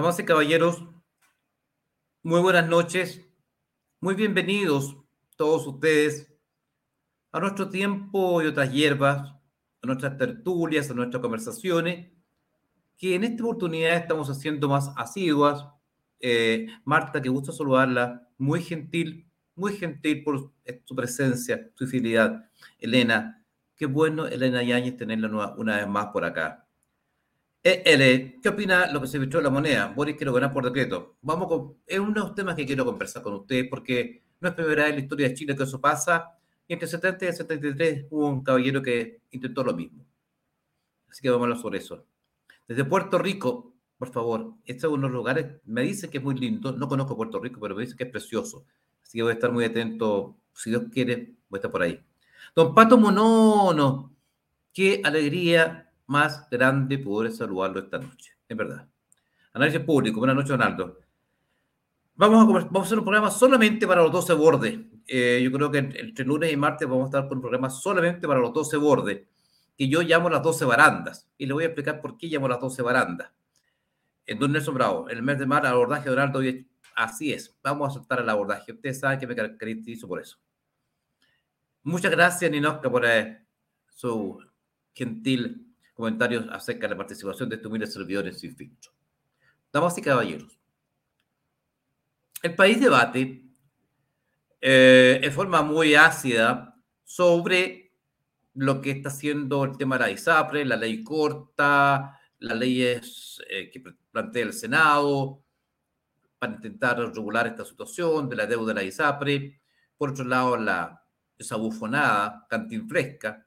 Damas y caballeros, muy buenas noches, muy bienvenidos todos ustedes a nuestro tiempo y otras hierbas, a nuestras tertulias, a nuestras conversaciones, que en esta oportunidad estamos haciendo más asiduas. Eh, Marta, que gusto saludarla, muy gentil, muy gentil por su presencia, su fidelidad. Elena, qué bueno, Elena Yáñez, tenerla una vez más por acá. Eh, ¿Qué opina lo que se vistió en la moneda? Boris quiero ganar por decreto. Vamos con, es uno de los temas que quiero conversar con ustedes porque no es primera vez en la historia de Chile que eso pasa. Y entre 70 y 73 hubo un caballero que intentó lo mismo. Así que vamos a hablar sobre eso. Desde Puerto Rico, por favor, este es uno de los lugares, me dice que es muy lindo, no conozco Puerto Rico, pero me dice que es precioso. Así que voy a estar muy atento, si Dios quiere, voy a estar por ahí. Don Pato Monono, qué alegría más grande poder saludarlo esta noche, en verdad. Análisis público, buenas noches, Donaldo. Vamos a, vamos a hacer un programa solamente para los 12 bordes. Eh, yo creo que entre lunes y martes vamos a estar con un programa solamente para los 12 bordes, que yo llamo las 12 barandas. Y le voy a explicar por qué llamo las 12 barandas. En Don Nelson Bravo, en el mes de el abordaje de Donaldo, así es. Vamos a soltar el abordaje. Ustedes saben que me caracterizo por eso. Muchas gracias, Ninoska, por eh, su gentil comentarios acerca de la participación de estos humilde servidores sin filtro. Damas y caballeros, el país debate eh, en forma muy ácida sobre lo que está haciendo el tema de la ISAPRE, la ley corta, las leyes eh, que plantea el Senado para intentar regular esta situación de la deuda de la ISAPRE. Por otro lado, la, esa bufonada cantinfresca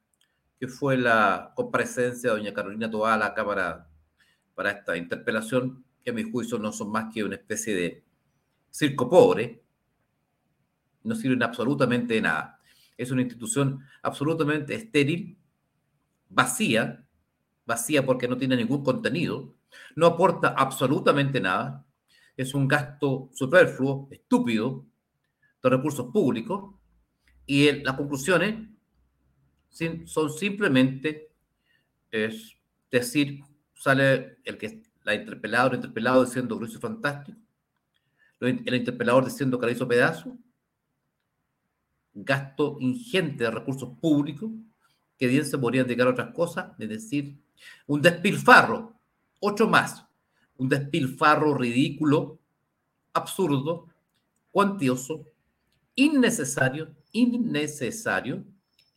que fue la comparecencia de doña Carolina Toá a la Cámara para esta interpelación, que a mi juicio no son más que una especie de circo pobre, no sirven absolutamente de nada. Es una institución absolutamente estéril, vacía, vacía porque no tiene ningún contenido, no aporta absolutamente nada, es un gasto superfluo, estúpido, de recursos públicos, y las conclusiones son simplemente, es decir, sale el que la interpelada o el interpelado diciendo que fantástico, el interpelador diciendo que la hizo pedazo, gasto ingente de recursos públicos, que bien se podrían dedicar a otras cosas, es decir, un despilfarro, ocho más, un despilfarro ridículo, absurdo, cuantioso, innecesario, innecesario,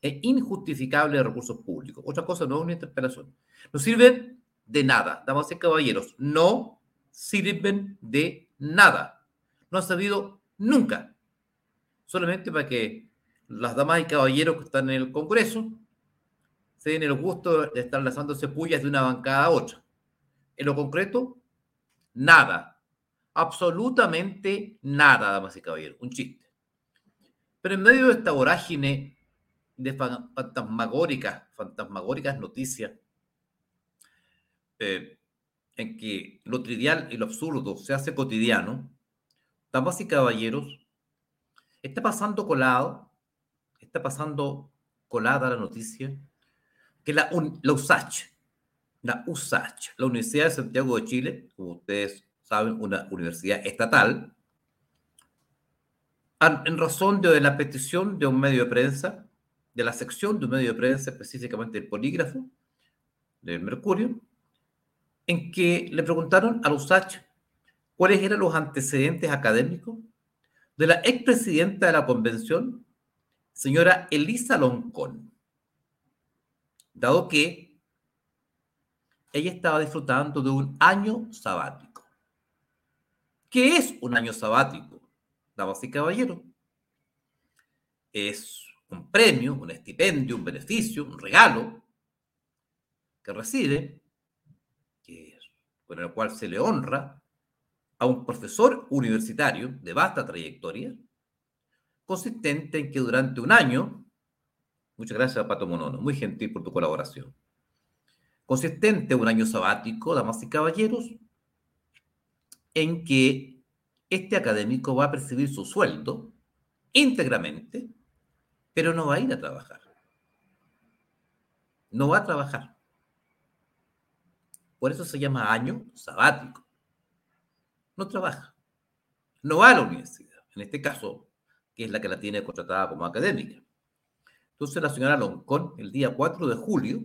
e injustificable de recursos públicos. Otra cosa no es una interpelación. No sirven de nada, damas y caballeros, no sirven de nada. No han servido nunca. Solamente para que las damas y caballeros que están en el Congreso se den el gusto de estar lanzándose pullas de una bancada a otra. En lo concreto, nada. Absolutamente nada, damas y caballeros. Un chiste. Pero en medio de esta vorágine de fantasmagóricas, fantasmagóricas noticias eh, en que lo trivial y lo absurdo se hace cotidiano, damas y caballeros, está pasando colado, está pasando colada la noticia que la, la USACH, la USACH, la Universidad de Santiago de Chile, como ustedes saben, una universidad estatal, en razón de la petición de un medio de prensa, de la sección de un medio de prensa, específicamente el polígrafo del Mercurio, en que le preguntaron a USACH cuáles eran los antecedentes académicos de la expresidenta de la convención, señora Elisa Loncón, dado que ella estaba disfrutando de un año sabático. ¿Qué es un año sabático, damas y caballeros? Es un premio, un estipendio, un beneficio, un regalo que recibe, con el cual se le honra a un profesor universitario de vasta trayectoria, consistente en que durante un año, muchas gracias Pato Monono, muy gentil por tu colaboración, consistente en un año sabático, damas y caballeros, en que este académico va a percibir su sueldo íntegramente pero no va a ir a trabajar. No va a trabajar. Por eso se llama año sabático. no trabaja, no va a la universidad, en este caso, que es la que la tiene contratada como académica. Entonces la señora Loncón, el día 4 de julio,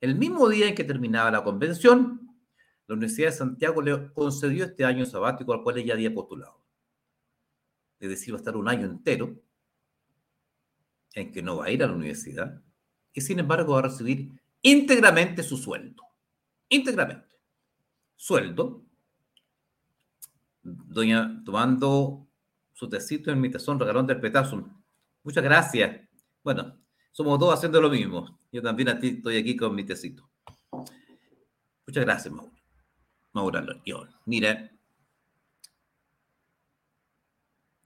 el mismo día en que terminaba la convención, la Universidad de Santiago le concedió este año sabático al cual ella había postulado. Es decir, va a estar un año entero en que no va a ir a la universidad y sin embargo va a recibir íntegramente su sueldo. Íntegramente. Sueldo. Doña, tomando su tecito en mi tazón, regalón del petazo. Muchas gracias. Bueno, somos dos haciendo lo mismo. Yo también estoy aquí con mi tecito. Muchas gracias, Mauro. Mauro León. Mira,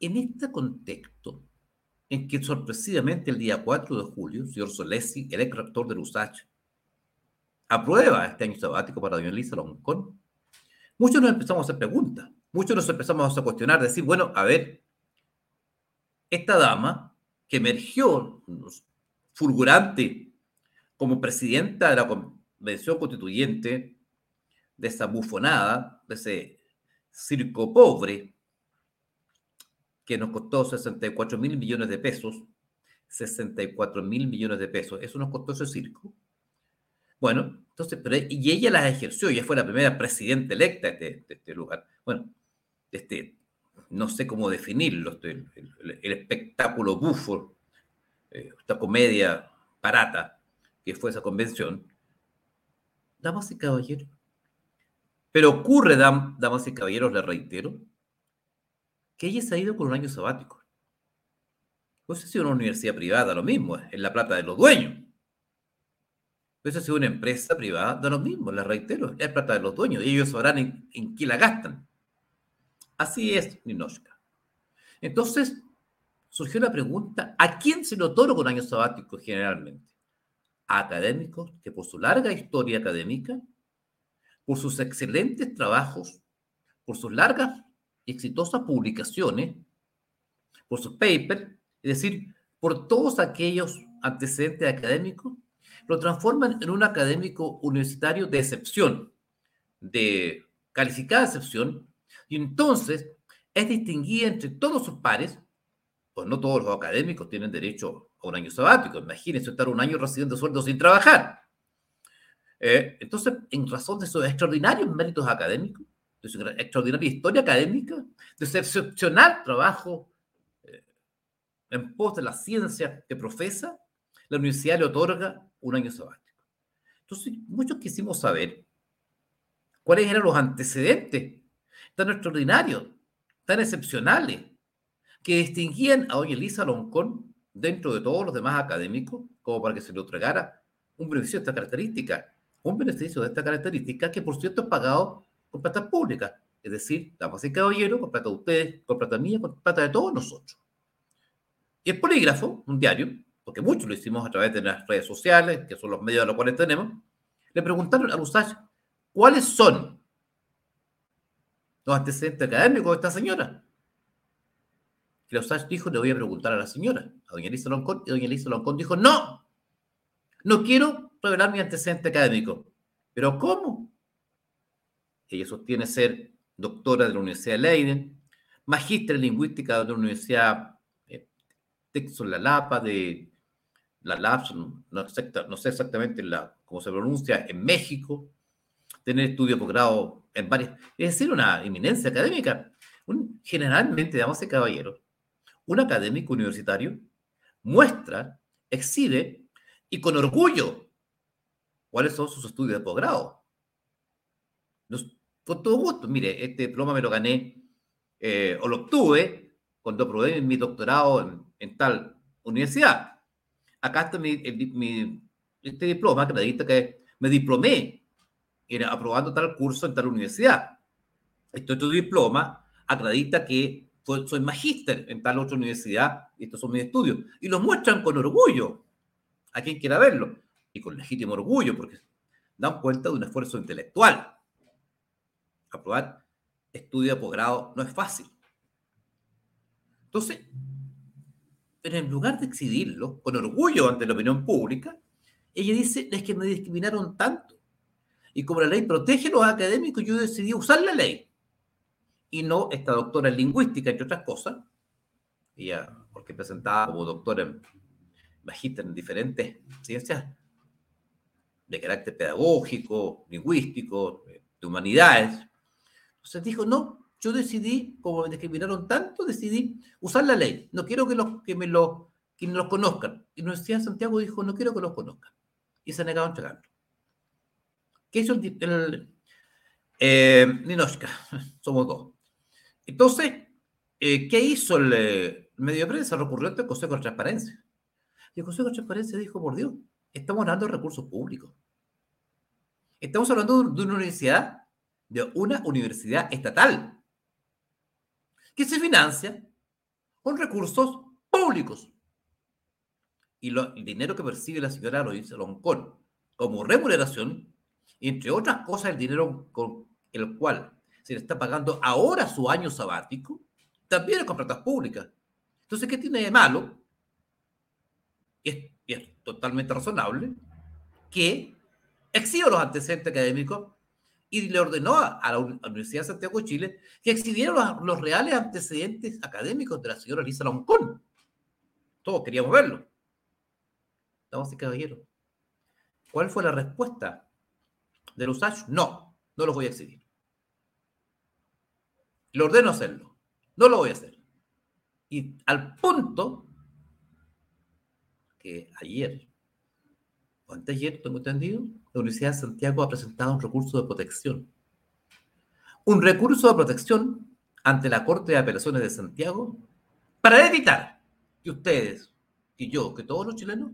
en este contexto, en que sorpresivamente el día 4 de julio, el señor Solesi, el ex rector de USACH, aprueba este año sabático para doña Elisa Loncón, muchos nos empezamos a hacer preguntas, muchos nos empezamos a cuestionar, decir, bueno, a ver, esta dama que emergió fulgurante como presidenta de la Convención Constituyente, de esa bufonada, de ese circo pobre, que nos costó 64 mil millones de pesos, 64 mil millones de pesos, eso nos costó ese circo. Bueno, entonces, pero, y ella las ejerció, ella fue la primera presidenta electa de, este lugar. Bueno, este, no sé cómo definirlo, este, el, espectáculo bufo, eh, esta comedia barata que fue esa convención. Damas y caballeros. Pero ocurre, damas y caballeros, le reitero, que ella se ha ido con un año sabático. Ha sido una universidad privada, lo mismo, es la plata de los dueños. Ha sido una empresa privada, da lo mismo, le reitero, es plata de los dueños y ellos sabrán en, en qué la gastan. Así es, Ninoshka. Entonces, surgió la pregunta, ¿a quién se le otorga un año sabático generalmente? ¿A académicos que por su larga historia académica, por sus excelentes trabajos, por sus largas exitosas publicaciones, por sus papers, es decir, por todos aquellos antecedentes académicos, lo transforman en un académico universitario de excepción, de calificada excepción, y entonces es distinguida entre todos sus pares, pues no todos los académicos tienen derecho a un año sabático, imagínense estar un año recibiendo sueldo sin trabajar. Eh, entonces, en razón de sus extraordinarios méritos académicos, de su extraordinaria historia académica, de su excepcional trabajo eh, en pos de la ciencia que profesa, la universidad le otorga un año sabático. Entonces, muchos quisimos saber cuáles eran los antecedentes tan extraordinarios, tan excepcionales, que distinguían a doña Elisa Loncón dentro de todos los demás académicos, como para que se le otorgara un beneficio de esta característica. Un beneficio de esta característica que, por cierto, es pagado con plata pública. Es decir, damas y caballeros, con plata de ustedes, con plata mía, con plata de todos nosotros. Y el polígrafo, un diario, porque muchos lo hicimos a través de las redes sociales, que son los medios a los cuales tenemos, le preguntaron a Usach cuáles son los antecedentes académicos de esta señora. Y Usach dijo, le voy a preguntar a la señora, a doña Elisa Loncón, y doña Elisa Loncón dijo, no, no quiero revelar mi antecedente académico. ¿Pero cómo? Ella sostiene ser doctora de la Universidad de Leiden, magíster en lingüística de la Universidad eh, La Lapa, de la LAPS, no, sé exactamente la, cómo se pronuncia, en México, tener estudio posgrado en varias, es decir, una eminencia académica. generalmente, damas y caballeros, un académico universitario muestra, exhibe y con orgullo cuáles son sus estudios de posgrado. Con todo gusto, mire, este diploma me lo gané eh, o lo obtuve cuando probé mi doctorado en tal universidad acá está mi, este diploma que dice que me diplomé en, aprobando tal curso en tal universidad. Este otro diploma acredita que soy magíster en tal otra universidad y estos son mis estudios. Y los muestran con orgullo a quien quiera verlo y con legítimo orgullo porque dan cuenta de un esfuerzo intelectual. Aprobar estudio de posgrado no es fácil. Entonces, pero en lugar de exhibirlo con orgullo ante la opinión pública, ella dice, es que me discriminaron tanto. Y como la ley protege a los académicos, yo decidí usar la ley. y no esta doctora en lingüística, entre otras cosas, ella, porque presentaba como doctora en magíster en diferentes ciencias de carácter pedagógico, lingüístico, de humanidades. Entonces dijo, no, yo decidí, como me discriminaron tanto, decidí usar la ley. No quiero que, los, que me lo, que los conozcan. Y la Universidad de Santiago dijo, no quiero que los conozcan. Y se negaron a entregarlo. ¿Qué hizo el, el eh, Ninochka? Somos dos. Entonces, eh, ¿qué hizo el, el, medio de prensa? Recurrió al Consejo de Transparencia. Y el Consejo de Transparencia dijo, por Dios, estamos hablando de recursos públicos. Estamos hablando de una universidad, de una universidad estatal, que se financia con recursos públicos. Y el dinero que percibe la señora Loisa Loncón como remuneración, entre otras cosas, el dinero con el cual se le está pagando ahora su año sabático, también es contratas públicas. Entonces, ¿qué tiene de malo? Y es totalmente razonable que exhiba los antecedentes académicos y le ordenó a, la Universidad de Santiago de Chile que exhibiera los, reales antecedentes académicos de la señora Lisa Loncón. Todos queríamos verlo. Damas y caballeros, ¿cuál fue la respuesta de los? No, no los voy a exhibir. Le ordeno hacerlo. No lo voy a hacer. Y al punto que ayer, antes ayer, tengo entendido, la Universidad de Santiago ha presentado un recurso de protección. Un recurso de protección ante la Corte de Apelaciones de Santiago para evitar que ustedes, que yo, que todos los chilenos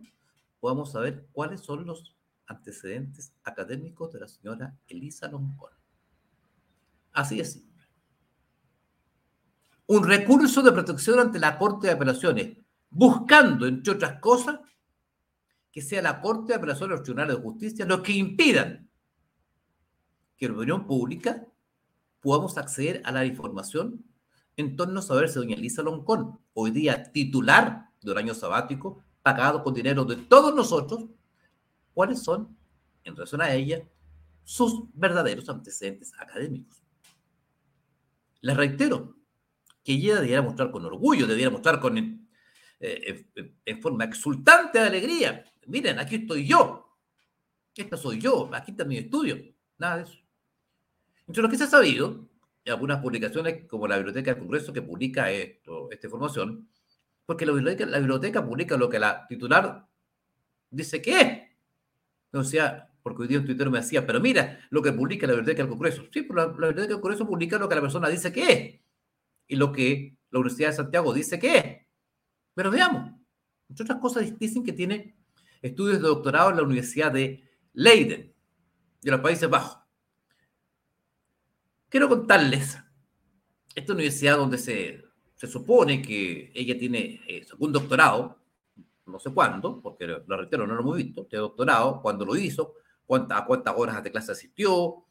podamos saber cuáles son los antecedentes académicos de la señora Elisa Loncón. Así es. Un recurso de protección ante la Corte de Apelaciones, buscando, entre otras cosas, que sea la Corte de los Tribunales de Justicia los que impidan que la opinión pública podamos acceder a la información en torno a saber si doña Elisa Loncón, hoy día titular de un año sabático, pagado con dinero de todos nosotros, cuáles son, en relación a ella, sus verdaderos antecedentes académicos. Les reitero que ella debiera mostrar con orgullo, debiera mostrar con, eh, en, en forma exultante de alegría miren, aquí estoy yo. Esta soy yo, aquí está mi estudio. Nada de eso. Entre lo que se ha sabido, y algunas publicaciones como la Biblioteca del Congreso que publica esto, esta información, porque la biblioteca, la biblioteca publica lo que la titular dice que es. O sea, porque hoy día un Twitter me decía, pero mira lo que publica la Biblioteca del Congreso. Sí, pero la, la Biblioteca del Congreso publica lo que la persona dice que es y lo que la Universidad de Santiago dice que es. Pero veamos, entre otras cosas dicen que tiene estudios de doctorado en la Universidad de Leiden, de los Países Bajos. Quiero contarles, esta universidad donde se, se supone que ella tiene eh, un doctorado, no sé cuándo, porque lo reitero, no lo hemos visto, este doctorado, cuándo lo hizo, cuánta, a cuántas horas de clase asistió,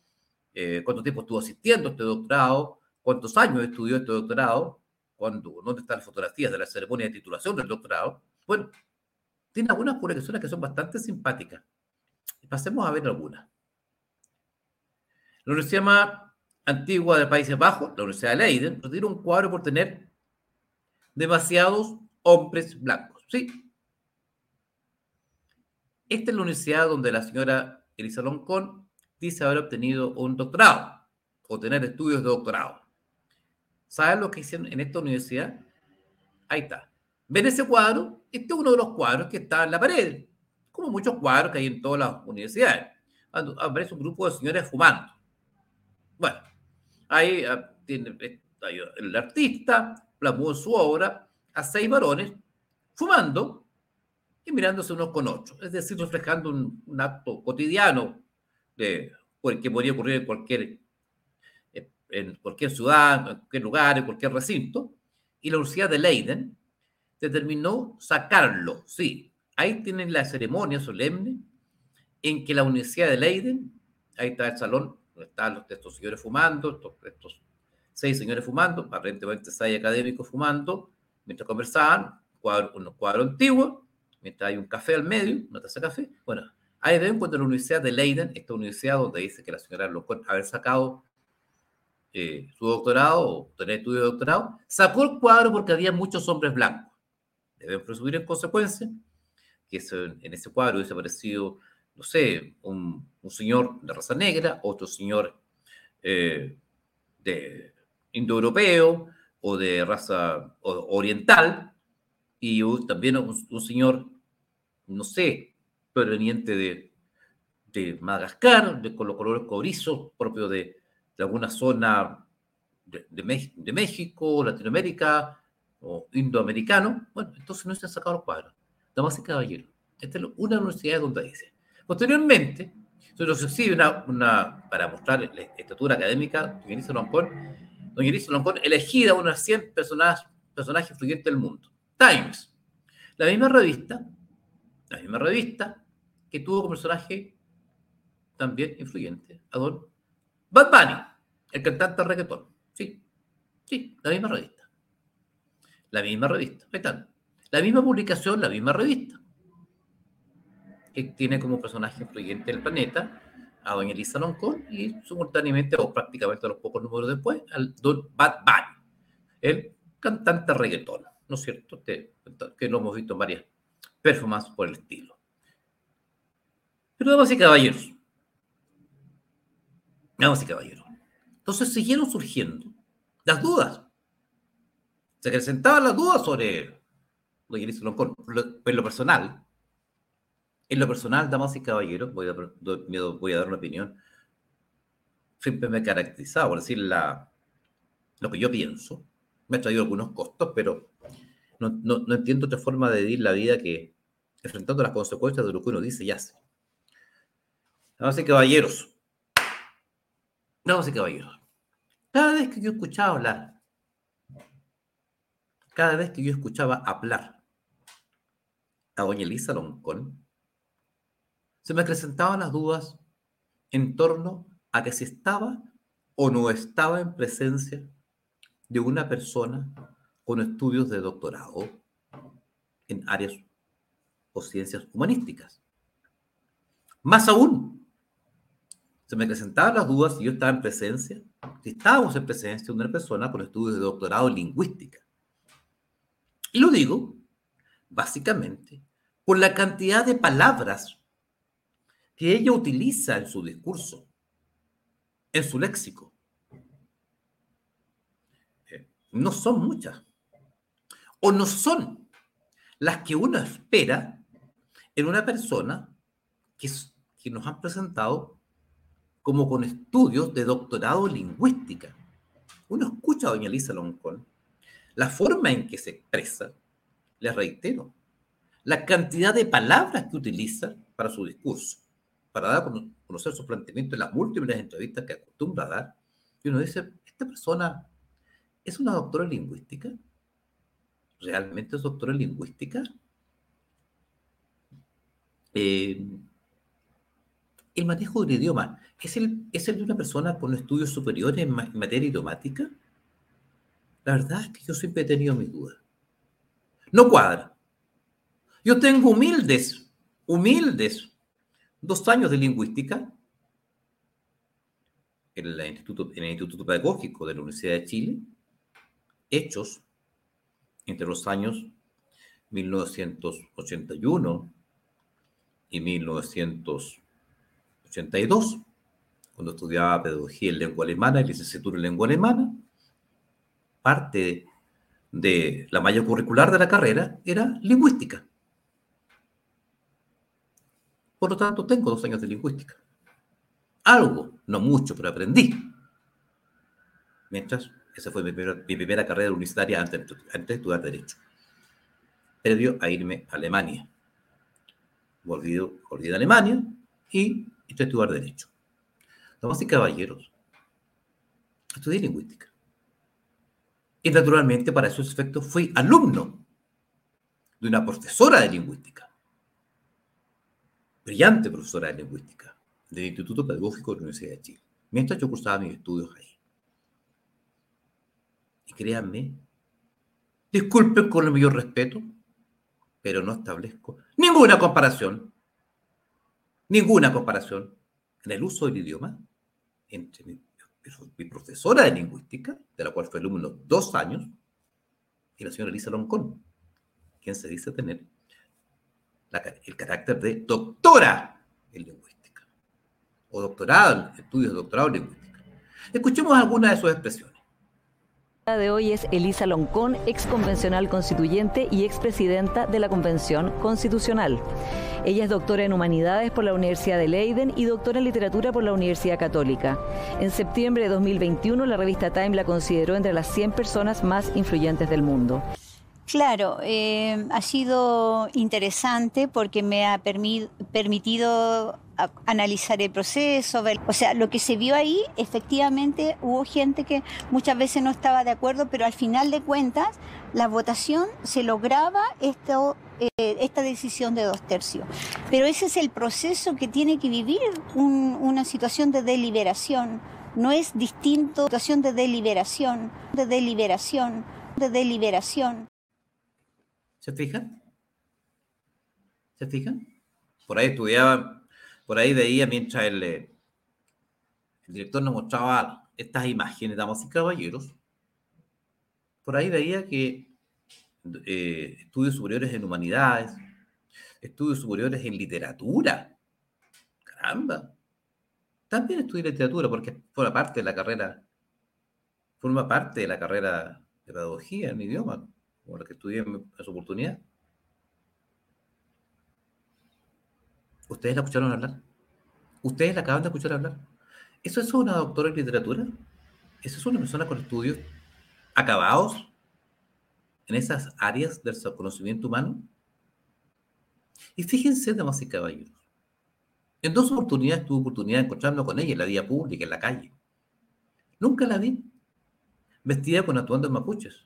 eh, cuánto tiempo estuvo asistiendo a este doctorado, cuántos años estudió este doctorado, cuándo, dónde están las fotografías de la ceremonia de titulación del doctorado. Bueno, tiene algunas publicaciones que son bastante simpáticas. Pasemos a ver algunas. La Universidad más antigua de Países Bajos, la Universidad de Leiden, retira un cuadro por tener demasiados hombres blancos. Sí. Esta es la universidad donde la señora Elisa Loncón dice haber obtenido un doctorado o tener estudios de doctorado. ¿Saben lo que hicieron en esta universidad? Ahí está. ¿Ven ese cuadro? Este es uno de los cuadros que está en la pared, como muchos cuadros que hay en todas las universidades. Aparece un grupo de señores fumando. Bueno, ahí ah, tiene el artista plasmó en su obra a seis varones fumando y mirándose unos con otros, es decir, reflejando un, un acto cotidiano de, que podría ocurrir en cualquier, en cualquier ciudad, en cualquier lugar, en cualquier recinto. Y la Universidad de Leiden determinó sacarlo. Sí, ahí tienen la ceremonia solemne en que la Universidad de Leiden, ahí está el salón, donde están los, estos señores fumando, estos, estos seis señores fumando, aparentemente seis académicos fumando, mientras conversaban, cuadro, unos cuadros antiguos, mientras hay un café al medio, una taza de café. Bueno, ahí ven cuando la Universidad de Leiden, esta universidad donde dice que la señora lo haber sacado eh, su doctorado o tener estudio de doctorado, sacó el cuadro porque había muchos hombres blancos. Deben presumir en consecuencia que en ese cuadro hubiese aparecido, no sé, un, señor de raza negra, otro señor eh, de indoeuropeo o de raza oriental, y también un, señor, no sé, proveniente de, de Madagascar, de, con los colores cobrizos, propio de, de alguna zona de, de, México, Latinoamérica o indoamericano, bueno, entonces no se han sacado los cuadros. Damas y caballeros, esta es una universidad donde dice. Posteriormente, nos exhibe una, una, para mostrar la estatura académica, doña Elisa Loncón, doña Elisa Loncón elegida una de las 100 personajes, personajes influyentes del mundo. Times, la misma revista, la misma revista que tuvo como personaje también influyente a don Bad Bunny, el cantante reggaetón. Sí, sí, la misma revista. La misma revista. Ahí están. La misma publicación, la misma revista. Que tiene como personaje influyente del planeta a doña Elisa Loncón y simultáneamente, o prácticamente a los pocos números después, al don Bad Bunny, el cantante reggaetón. ¿No es cierto? Que, que lo hemos visto en varias performances por el estilo. Pero, damas y caballeros, Damas y caballeros. Entonces siguieron surgiendo las dudas. Se presentaban las dudas sobre lo que Loncón. En lo personal, en lo personal, damas y caballeros, voy a, dar una opinión. Siempre me he caracterizado por decir la, lo que yo pienso. Me ha traído algunos costos, pero no, no, no entiendo otra forma de vivir la vida que enfrentando las consecuencias de lo que uno dice y hace. Damas y caballeros, Damas y caballeros, cada vez que yo escuchaba hablar, cada vez que yo escuchaba hablar a doña Elisa Loncón, se me acrecentaban las dudas en torno a que si estaba o no estaba en presencia de una persona con estudios de doctorado en áreas o ciencias humanísticas. Más aún, se me presentaban las dudas si yo estaba en presencia, si estábamos en presencia de una persona con estudios de doctorado en lingüística. Y lo digo, básicamente, por la cantidad de palabras que ella utiliza en su discurso, en su léxico. Eh, no son muchas, o no son las que uno espera en una persona que, nos han presentado como con estudios de doctorado en lingüística. Uno escucha a doña Lisa Loncón, la forma en que se expresa, les reitero, la cantidad de palabras que utiliza para su discurso, para dar conocer su planteamiento en las múltiples entrevistas que acostumbra a dar, y uno dice, esta persona es una doctora en lingüística, realmente es doctora en lingüística. Eh, el manejo del idioma ¿Es el, ¿Es el de una persona con estudios superiores en, materia idiomática? La verdad es que yo siempre he tenido mis dudas. No cuadra. Yo tengo humildes, humildes, dos años de lingüística en, el Instituto, Pedagógico de la Universidad de Chile, hechos entre los años 1981 y 1982 cuando estudiaba pedagogía en lengua alemana y licenciatura en lengua alemana, parte de la malla curricular de la carrera era lingüística. Por lo tanto, tengo dos años de lingüística. Algo, no mucho, pero aprendí. Mientras, esa fue mi primera, carrera universitaria antes, antes de estudiar Derecho. Previo a irme a Alemania. Volví, volví a Alemania y a estudiar Derecho. Damas y caballeros, estudié lingüística. Y naturalmente para esos efectos fui alumno de una profesora de lingüística, brillante profesora de lingüística del Instituto Pedagógico de la Universidad de Chile, mientras yo cursaba mis estudios ahí. Y créanme, disculpen con el mayor respeto, pero no establezco ninguna comparación, ninguna comparación en el uso del idioma entre mi profesora de lingüística, de la cual fue alumno dos años, y la señora Elisa Loncón, quien se dice tener el carácter de doctora en lingüística, o doctorado estudios de doctorado en lingüística. Escuchemos algunas de sus expresiones de hoy es Elisa Loncón, ex convencional constituyente y expresidenta de la Convención Constitucional. Ella es doctora en Humanidades por la Universidad de Leiden y doctora en Literatura por la Universidad Católica. En septiembre de 2021, la revista Time la consideró entre las 100 personas más influyentes del mundo. Claro, eh, ha sido interesante porque me ha permitido analizar el proceso, ver, o sea, lo que se vio ahí, efectivamente hubo gente que muchas veces no estaba de acuerdo, pero al final de cuentas la votación se lograba esto, eh, esta decisión de dos tercios. Pero ese es el proceso que tiene que vivir una situación de deliberación. No es distinto situación de deliberación, de deliberación, de deliberación. ¿Se fijan? ¿Se fijan? Por ahí estudiaba, por ahí veía mientras el, eh, el director nos mostraba estas imágenes, damas y caballeros, por ahí veía que eh, estudios superiores en humanidades, estudios superiores en literatura, caramba, también estudié literatura porque forma parte de la carrera, forma parte de la carrera de pedagogía en idioma como la que estudié en, su oportunidad. ¿Ustedes la escucharon hablar? ¿Ustedes la acaban de escuchar hablar? ¿Eso es una doctora en literatura? ¿Eso es una persona con estudios acabados en esas áreas del conocimiento humano? Y fíjense, damas y caballeros, en dos oportunidades tuve oportunidad de encontrarme con ella en la vía pública, en la calle. Nunca la vi vestida con atuendos mapuches.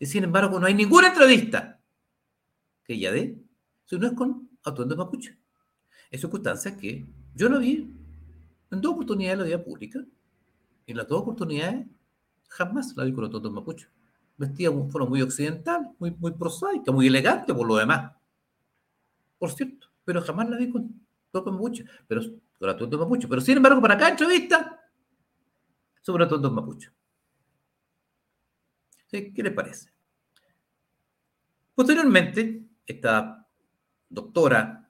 Y sin embargo, no hay ninguna entrevista que ella dé si no es con atuendo mapuche. Es circunstancia que yo lo vi en dos oportunidades en la vida pública. Y en las dos oportunidades jamás la vi con atuendo mapuche. Vestía de forma muy occidental, muy, muy prosaica, muy elegante por lo demás. Por cierto, pero jamás la vi con atuendo mapuche. Pero con atuendo mapuche. Pero sin embargo, para cada entrevista, sobre atuendo mapuche. ¿Qué les parece? Posteriormente, esta doctora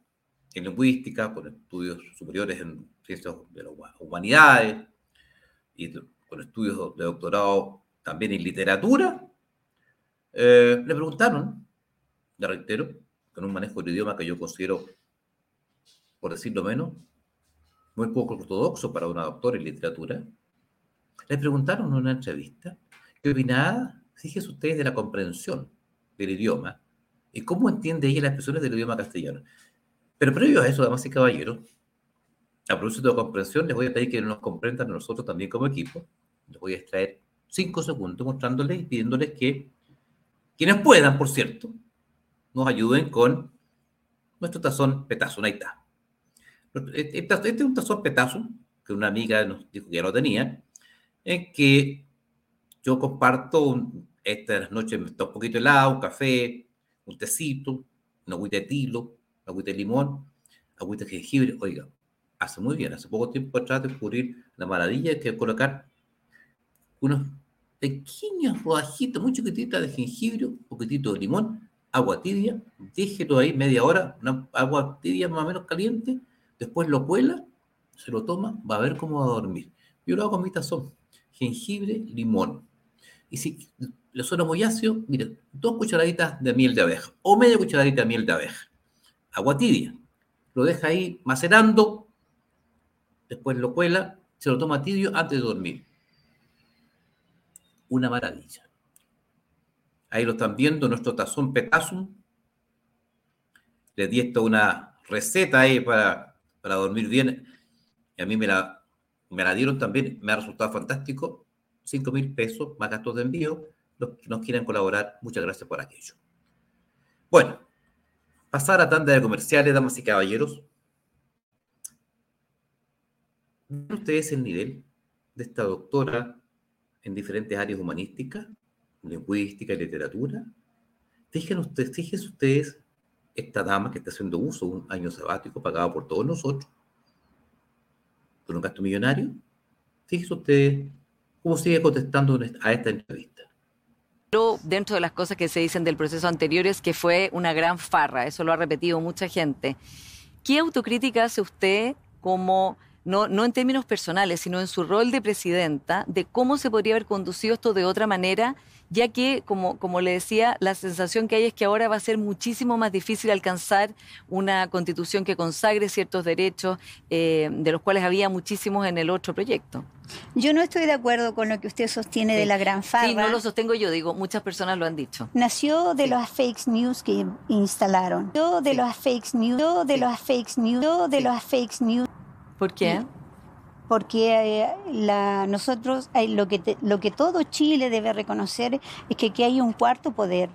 en lingüística, con estudios superiores en ciencias de las humanidades y con estudios de doctorado también en literatura, eh, le preguntaron, le reitero, con un manejo del idioma que yo considero, por decirlo menos, muy poco ortodoxo para una doctora en literatura, le preguntaron en una entrevista qué opinaba, fíjese ustedes, de la comprensión del idioma y cómo entiende ella las expresiones del idioma castellano. Pero previo a eso, damas y caballeros, a propósito de comprensión, les voy a pedir que nos comprendan nosotros también como equipo. Les voy a extraer cinco segundos mostrándoles y pidiéndoles que quienes puedan, por cierto, nos ayuden con nuestro tazón petazo. Ahí está. Este es un tazón petazo que una amiga nos dijo que ya lo tenía, en que yo comparto un, estas noches me está un poquito helado, un café, un tecito, una agüita de tilo, agüita de limón, agüita de jengibre. Oiga, hace muy bien. Hace poco tiempo atrás descubrir la maravilla que es colocar unos pequeños rodajitos, muy chiquititas de jengibre, un poquitito de limón, agua tibia, déjelo ahí media hora, una agua tibia más o menos caliente, después lo cuela, se lo toma, va a ver cómo va a dormir. Yo lo hago con mi tazón, jengibre, limón. Y si le suena muy ácido, miren, dos cucharaditas de miel de abeja o media cucharadita de miel de abeja. Agua tibia. Lo deja ahí macerando, después lo cuela, se lo toma tibio antes de dormir. Una maravilla. Ahí lo están viendo, nuestro tazón Petasum. Les di esto una receta ahí para, para dormir bien. Y a mí me la, me la dieron también, me ha resultado fantástico. 5 mil pesos más gastos de envío los que nos quieran colaborar, muchas gracias por aquello. Bueno, pasar a tanda de comerciales, damas y caballeros. ¿Ven ustedes el nivel de esta doctora en diferentes áreas humanísticas, lingüística y literatura? Fíjense ustedes, fíjense ustedes esta dama que está haciendo uso un año sabático pagado por todos nosotros, con un gasto millonario, Fíjese usted cómo sigue contestando a esta entrevista. Dentro de las cosas que se dicen del proceso anterior es que fue una gran farra, eso lo ha repetido mucha gente. ¿Qué autocrítica hace usted como no, no en términos personales, sino en su rol de presidenta, de cómo se podría haber conducido esto de otra manera, ya que, como, como le decía, la sensación que hay es que ahora va a ser muchísimo más difícil alcanzar una constitución que consagre ciertos derechos, eh, de los cuales había muchísimos en el otro proyecto. Yo no estoy de acuerdo con lo que usted sostiene de la gran farra. Sí, no lo sostengo yo, digo, muchas personas lo han dicho. Nació de los fake news que instalaron. Yo de los fake news, yo de los fake news, yo de los fake news. ¿Por qué? Porque eh, la, nosotros, lo, que lo que todo Chile debe reconocer es que aquí hay un cuarto poder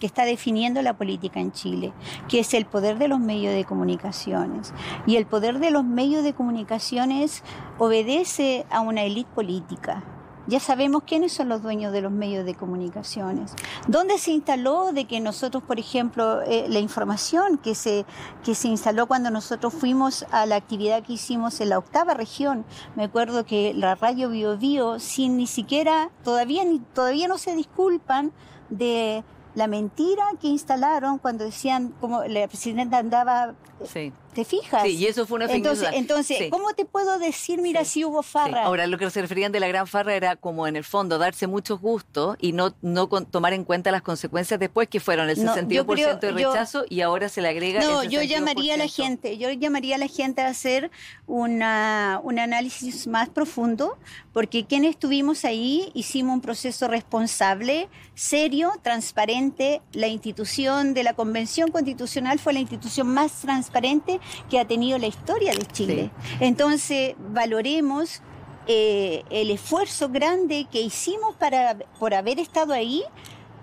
que está definiendo la política en Chile, que es el poder de los medios de comunicaciones. Y el poder de los medios de comunicaciones obedece a una élite política ya sabemos quiénes son los dueños de los medios de comunicaciones. ¿Dónde se instaló de que nosotros, por ejemplo, eh, la información que se, que se instaló cuando nosotros fuimos a la actividad que hicimos en la octava región? Me acuerdo que la radio Bio Bio, sin ni siquiera, todavía, todavía no se disculpan de la mentira que instalaron cuando decían, como la presidenta andaba sí. ¿Te fijas? Sí, y eso fue una Entonces, entonces ¿cómo te puedo decir, mira, si hubo farra? Ahora, lo que se referían de la gran farra era como en el fondo darse muchos gustos y no, no tomar en cuenta las consecuencias después, que fueron el 62% de rechazo y ahora se le agrega. No, yo llamaría a la gente, yo llamaría a la gente a hacer una, un análisis más profundo, porque quienes estuvimos ahí hicimos un proceso responsable, serio, transparente. La institución de la Convención Constitucional fue la institución más transparente que ha tenido la historia de Chile. Entonces, valoremos eh, el esfuerzo grande que hicimos para, por haber estado ahí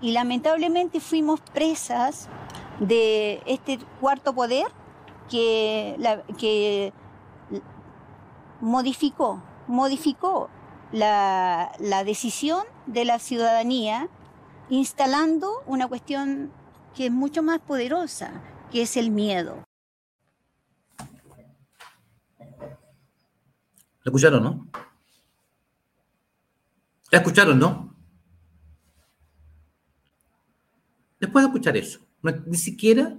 y lamentablemente fuimos presas de este cuarto poder que, que modificó, modificó la, la decisión de la ciudadanía instalando una cuestión que es mucho más poderosa, que es el miedo. ¿La escucharon, no? ¿La escucharon, no? Después de escuchar eso, ni siquiera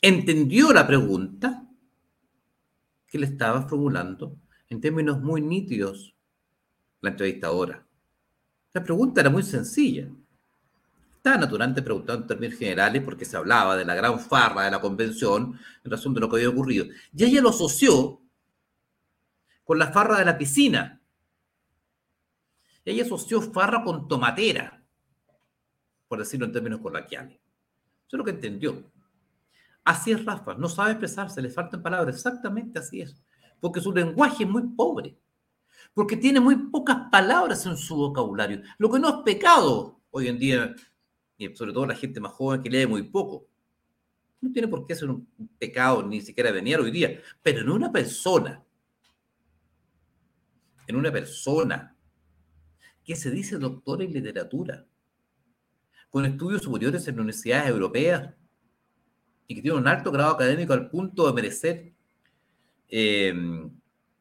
entendió la pregunta que le estaba formulando en términos muy nítidos la entrevistadora. La pregunta era muy sencilla. Estaba naturalmente preguntando en términos generales porque se hablaba de la gran farra de la convención en razón de lo que había ocurrido. Y ella lo asoció con la farra de la piscina. Ella asoció farra con tomatera, por decirlo en términos coloquiales. Eso es lo que entendió. Así es Rafa, no sabe expresarse, le faltan palabras, exactamente así es. Porque su lenguaje es muy pobre, porque tiene muy pocas palabras en su vocabulario, lo que no es pecado hoy en día, y sobre todo la gente más joven que lee muy poco. No tiene por qué ser un pecado ni siquiera venir hoy día, pero en una persona en una persona que se dice doctor en literatura, con estudios superiores en universidades europeas y que tiene un alto grado académico al punto de merecer. Em,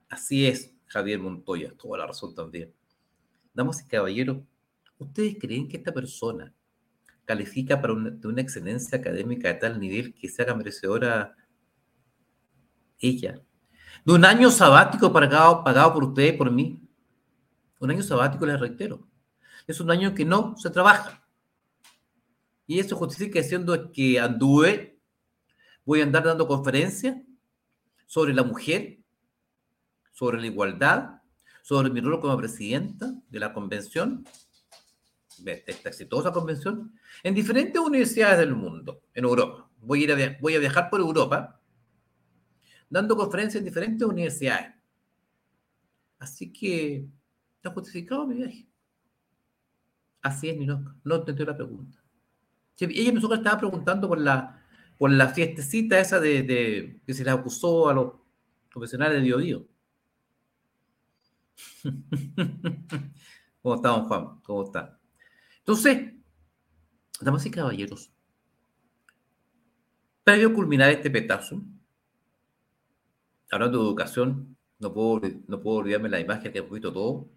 así es, Javier Montoya, toda la razón también. Damas y caballeros, ¿ustedes creen que esta persona califica para una, una excelencia académica de tal nivel que se haga merecedora ella de un año sabático pagado, pagado por ustedes por mí. Un año sabático, les reitero. Es un año que no se trabaja. Y eso justifica diciendo que anduve, voy a andar dando conferencias sobre la mujer, sobre la igualdad, sobre mi rol como presidenta de la convención, de esta exitosa convención, en diferentes universidades del mundo, en Europa. Voy a, ir voy a viajar por Europa dando conferencias en diferentes universidades. Así que está justificado mi viaje. Así es, Ninoca. No entendió la pregunta. Ella que estaba preguntando por la, por la fiestecita esa de, que se le acusó a los profesionales de Dios. ¿Cómo está, don Juan? ¿Cómo está? Entonces, damas y caballeros, previo culminar este petazo, hablando de educación, no puedo, no puedo olvidarme la imagen que hemos visto todo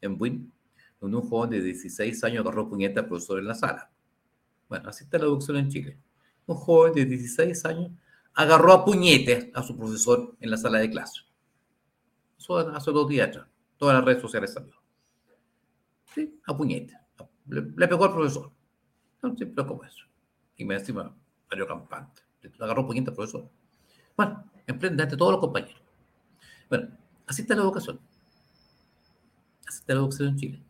en Win, donde un joven de 16 años agarró puñeta al profesor en la sala. Bueno, así está la educación en Chile. Un joven de 16 años agarró a puñetes a su profesor en la sala de clase. Eso hace dos días. Todas las redes sociales salió. Sí, a puñetes. Le, pegó al profesor. No, pero como eso. Y me encima salió campante. Le agarró puñetes al profesor. Bueno, emprende ante todos los compañeros. Bueno, así está la educación. Así está la educación en Chile.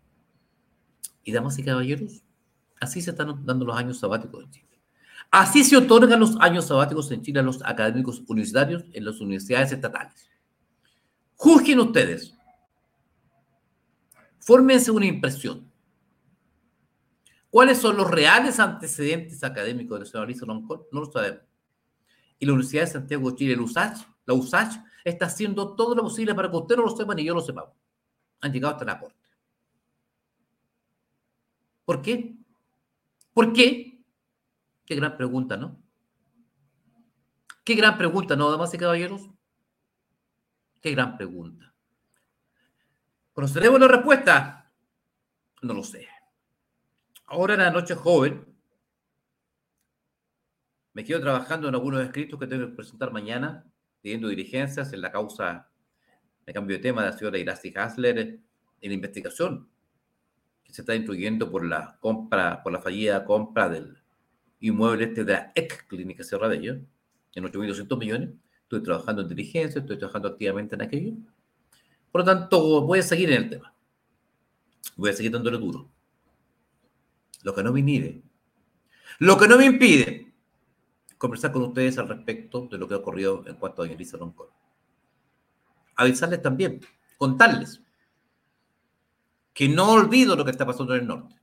Y damas y caballeros, así se están dando los años sabáticos en Chile. Así se otorgan los años sabáticos en Chile a los académicos universitarios en las universidades estatales. Juzguen ustedes. Fórmense una impresión. ¿Cuáles son los reales antecedentes académicos de la señora Lisa No lo sabemos. Y la Universidad de Santiago de Chile, la USACH, la USACH está haciendo todo lo posible para que usted no lo sepa ni yo lo sepa. Han llegado hasta la corte. ¿Por qué? ¿Por qué? Qué gran pregunta, ¿no? Qué gran pregunta, ¿no, damas y caballeros? Qué gran pregunta. ¿Conoceremos la respuesta? No lo sé. Ahora en la noche joven, me quedo trabajando en algunos escritos que tengo que presentar mañana pidiendo diligencias en la causa de cambio de tema de la señora Iracy Hasler en la investigación que se está instruyendo por la compra, por la fallida compra del inmueble este de la EC Clínica Sierra de ellos, en 8.200 millones. Estoy trabajando en diligencia, estoy trabajando activamente en aquello. Por lo tanto, voy a seguir en el tema. Voy a seguir dándole duro. Lo que no me inhibe, lo que no me impide conversar con ustedes al respecto de lo que ha ocurrido en cuanto a Elisa Roncón. Avisarles también, contarles que no olvido lo que está pasando en el norte.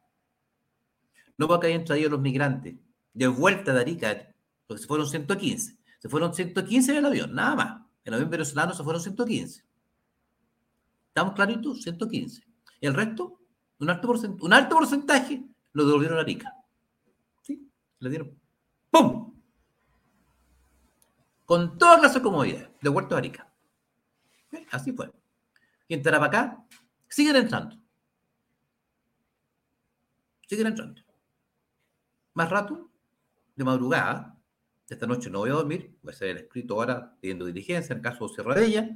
No va a hayan traído los migrantes de vuelta de Arica, porque se fueron 115. Se fueron 115 en el avión, nada más. En el avión venezolano se fueron 115. ¿Estamos claritos? 115. Y el resto, un alto, porcentaje, un alto porcentaje lo devolvieron a Arica. ¿Sí? Le dieron ¡pum! Con toda clase de comodidades, de Huerto Arica. Así fue. Y en Tarapacá siguen entrando. Siguen entrando. Más rato, de madrugada, esta noche no voy a dormir, voy a hacer el escrito ahora pidiendo diligencia en caso de Sierra de ella,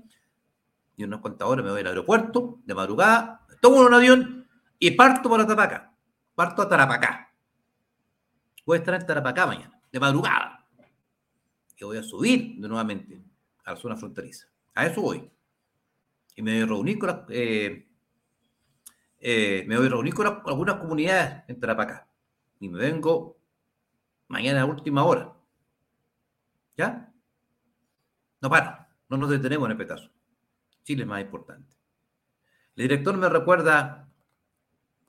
y unas cuantas horas me voy al aeropuerto, de madrugada, tomo un avión y parto para Tarapacá. Parto a Tarapacá. Voy a estar en Tarapacá mañana, de madrugada que voy a subir de nuevamente a la zona fronteriza. A eso voy. Y me voy a reunir con, eh, eh, me voy a reunir con algunas comunidades en Tarapacá. Y me vengo mañana a última hora. ¿Ya? No paro. No nos detenemos en el petazo. Chile es más importante. El director me recuerda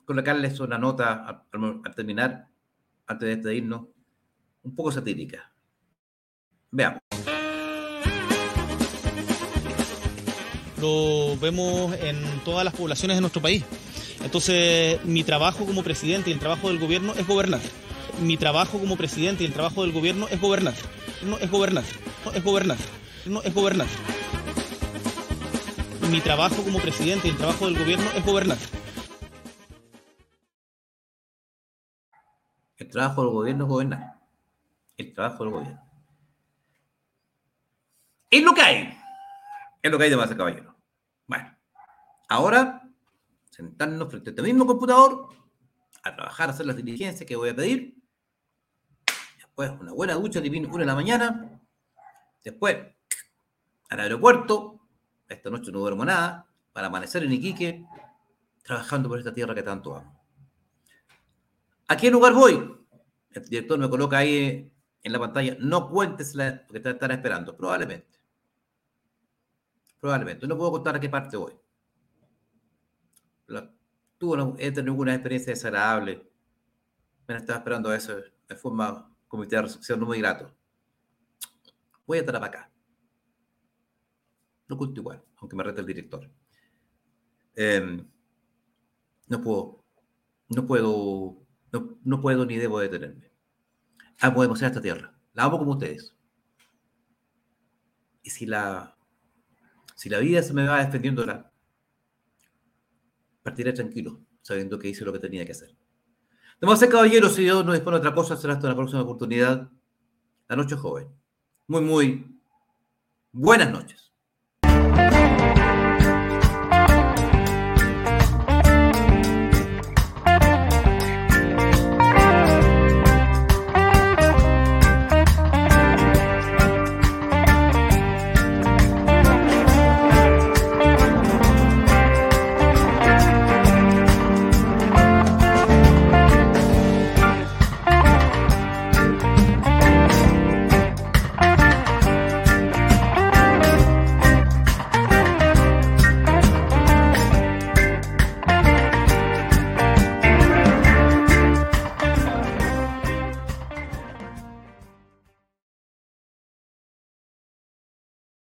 colocarles una nota al, al terminar, antes de despedirnos, un poco satírica. Veamos. Lo vemos en todas las poblaciones de nuestro país. Entonces, mi trabajo como presidente y el trabajo del gobierno es gobernar. Mi trabajo como presidente y el trabajo del gobierno es gobernar. No es gobernar. No es gobernar. No es gobernar. Mi trabajo como presidente y el trabajo del gobierno es gobernar. El trabajo del gobierno es gobernar. El trabajo del gobierno. Es lo que hay. Es lo que hay de base, caballero. Bueno, ahora sentarnos frente a este mismo computador a trabajar, a hacer las diligencias que voy a pedir. Después una buena ducha divina una de la mañana. Después al aeropuerto. Esta noche no duermo nada. Para amanecer en Iquique, trabajando por esta tierra que tanto amo. ¿A qué lugar voy? El director me coloca ahí en la pantalla. No cuentes porque te estará esperando, probablemente. Probablemente. No puedo contar a qué parte voy. tuve he tenido experiencia desagradable. Me estaba esperando eso de forma comité de recepción no muy grato. Voy a estar acá. No cuento igual, aunque me rete el director. Em, no puedo, no puedo, no, no, puedo ni debo detenerme. Amo demasiado esta tierra. La amo como ustedes. Y si la Si la vida se me va defendiéndola, partiré tranquilo, sabiendo que hice lo que tenía que hacer. Demasiado caballeros, si Dios no dispone otra cosa, será hasta la próxima oportunidad. La noche joven. Muy, muy buenas noches.